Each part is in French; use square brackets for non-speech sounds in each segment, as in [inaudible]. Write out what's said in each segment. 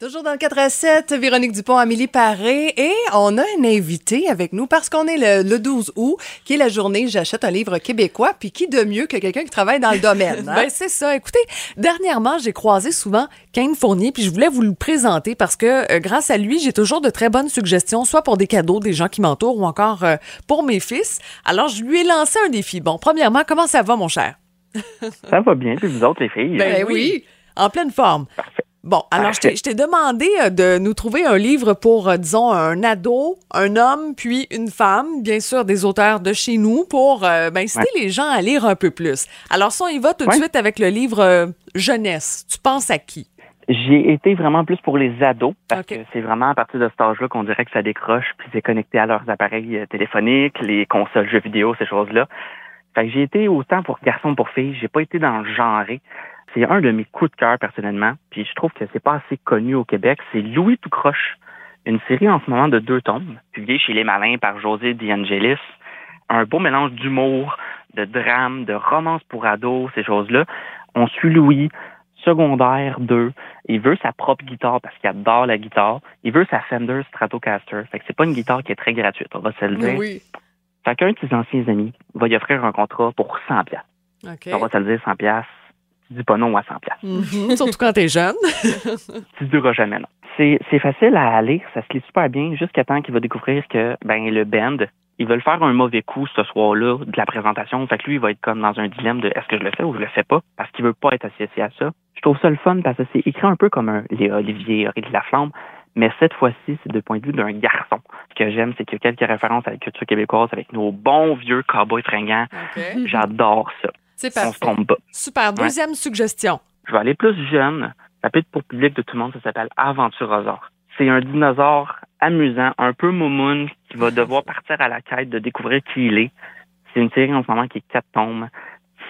Toujours dans le 4 à 7, Véronique Dupont, Amélie Paré, et on a un invité avec nous parce qu'on est le, 12 août, qui est la journée J'achète un livre québécois, puis qui de mieux que quelqu'un qui travaille dans le domaine? Hein? [laughs] ben, c'est ça. Écoutez, dernièrement, j'ai croisé souvent Kane Fournier, puis je voulais vous le présenter parce que euh, grâce à lui, j'ai toujours de très bonnes suggestions, soit pour des cadeaux des gens qui m'entourent ou encore euh, pour mes fils. Alors, je lui ai lancé un défi. Bon, premièrement, comment ça va, mon cher? ça va bien, puis vous autres, les filles? Ben, oui, en pleine forme. Parfait. Bon, alors je t'ai demandé euh, de nous trouver un livre pour, euh, disons, un ado, un homme, puis une femme, bien sûr des auteurs de chez nous, pour euh, ben, inciter les gens à lire un peu plus. Alors, si on y va tout de suite avec le livre Jeunesse, tu penses à qui? J'ai été vraiment plus pour les ados, parce que c'est vraiment à partir de cet âge-là qu'on dirait que ça décroche, puis c'est connecté à leurs appareils téléphoniques, les consoles jeux vidéo, ces choses-là. Fait que j'ai été autant pour garçons pour filles, j'ai pas été dans le genre. C'est un de mes coups de cœur personnellement, puis je trouve que c'est pas assez connu au Québec. C'est Louis tout croche, une série en ce moment de deux tomes, publiée chez Les Malins par José D'Angelis. Un beau mélange d'humour, de drame, de romance pour ados, ces choses-là. On suit Louis, secondaire 2. Il veut sa propre guitare parce qu'il adore la guitare. Il veut sa Fender Stratocaster. Fait que c'est pas une guitare qui est très gratuite, on va se le dire. Oui. Qu'un de ses anciens amis va lui offrir un contrat pour 100 pièces. On va se le dire 100 pièces tu dis pas non à 100 pièces. Surtout quand t'es jeune. [laughs] [laughs] tu diras jamais non. C'est, facile à aller, ça se lit super bien, jusqu'à temps qu'il va découvrir que ben le band, ils veulent faire un mauvais coup ce soir-là de la présentation. Fait que lui, il va être comme dans un dilemme de est-ce que je le fais ou je le fais pas, parce qu'il veut pas être associé à ça. Je trouve ça le fun parce que c'est écrit un peu comme un les Olivier de la Flamme, mais cette fois-ci, c'est du point de vue d'un garçon. Ce que j'aime, c'est qu'il y a quelques références à la culture québécoise avec nos bons vieux cowboys fringants. J'adore ça. C'est parfait. Super. Deuxième suggestion. Je vais aller plus jeune. Ça peut être pour public de tout le monde. Ça s'appelle Aventurosaure. C'est un dinosaure amusant, un peu moumoun, qui va [laughs] devoir partir à la quête de découvrir qui il est. C'est une série en ce moment qui est quatre tomes.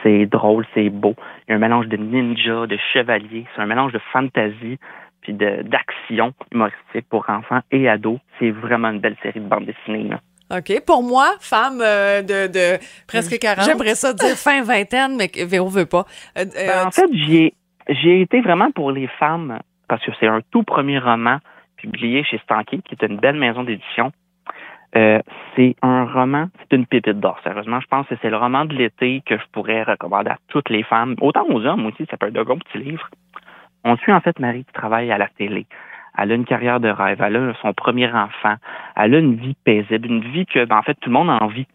C'est drôle, c'est beau. Il y a un mélange de ninja, de chevalier. C'est un mélange de fantasy puis d'action humoristique pour enfants et ados. C'est vraiment une belle série de bande dessinée. Là. OK. Pour moi, femme euh, de, de, presque 40. J'aimerais ça dire fin vingtaine, mais Véro veut pas. Euh, euh, ben, en fait, j'ai, j'ai été vraiment pour les femmes parce que c'est un tout premier roman publié chez Stanky, qui est une belle maison d'édition. c'est un roman, c'est une pépite d'or. Sérieusement, je pense que c'est le roman de l'été que je pourrais recommander à toutes les femmes, autant aux hommes aussi. Ça peut être de gros petits livres. On suit en fait Marie qui travaille à la télé elle a une carrière de rêve, elle a son premier enfant, elle a une vie paisible, une vie que, ben, en fait, tout le monde a envie.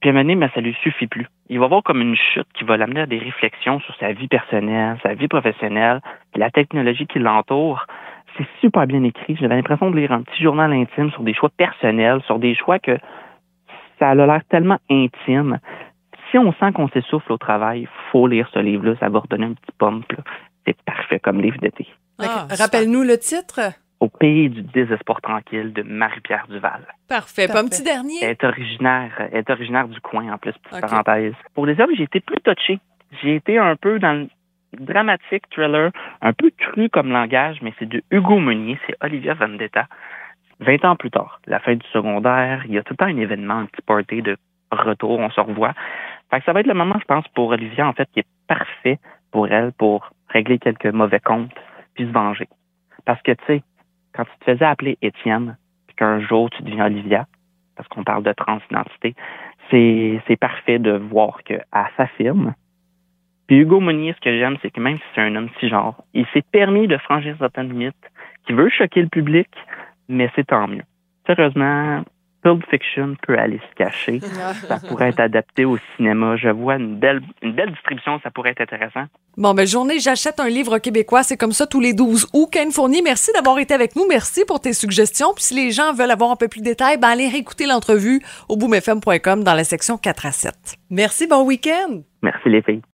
Puis à un moment donné, mais ça lui suffit plus. Il va avoir comme une chute qui va l'amener à des réflexions sur sa vie personnelle, sa vie professionnelle, la technologie qui l'entoure. C'est super bien écrit. J'avais l'impression de lire un petit journal intime sur des choix personnels, sur des choix que ça a l'air tellement intime. Si on sent qu'on s'essouffle au travail, faut lire ce livre-là. Ça va redonner un petit pump. C'est parfait comme livre d'été. Ah, rappelle-nous le titre. Au pays du désespoir tranquille de Marie-Pierre Duval. Parfait. Pas un petit dernier. Elle est originaire, est originaire du coin en plus, pour parenthèse. Pour les hommes, j'ai été plus touché. J'ai été un peu dans le dramatique thriller, un peu cru comme langage, mais c'est de Hugo Meunier, c'est Olivia Vendetta. 20 ans plus tard, la fin du secondaire, il y a tout le temps un événement, un petit party de retour, on se revoit. Fait que ça va être le moment, je pense, pour Olivia, en fait, qui est parfait pour elle pour régler quelques mauvais comptes se venger. Parce que, tu sais, quand tu te faisais appeler Étienne, puis qu'un jour tu deviens Olivia, parce qu'on parle de transidentité, c'est, parfait de voir qu'elle s'affirme. Puis Hugo Monnier, ce que j'aime, c'est que même si c'est un homme genre, il s'est permis de franchir certaines limites, qui veut choquer le public, mais c'est tant mieux. Sérieusement, Pulp Fiction peut aller se cacher. [laughs] ça pourrait être adapté au cinéma. Je vois une belle, une belle distribution, ça pourrait être intéressant. Bon, ben, journée, j'achète un livre québécois. C'est comme ça tous les 12 août. Ken Fournier, merci d'avoir été avec nous. Merci pour tes suggestions. Puis si les gens veulent avoir un peu plus de détails, ben, allez réécouter l'entrevue au boomfm.com dans la section 4 à 7. Merci, bon week-end. Merci les filles.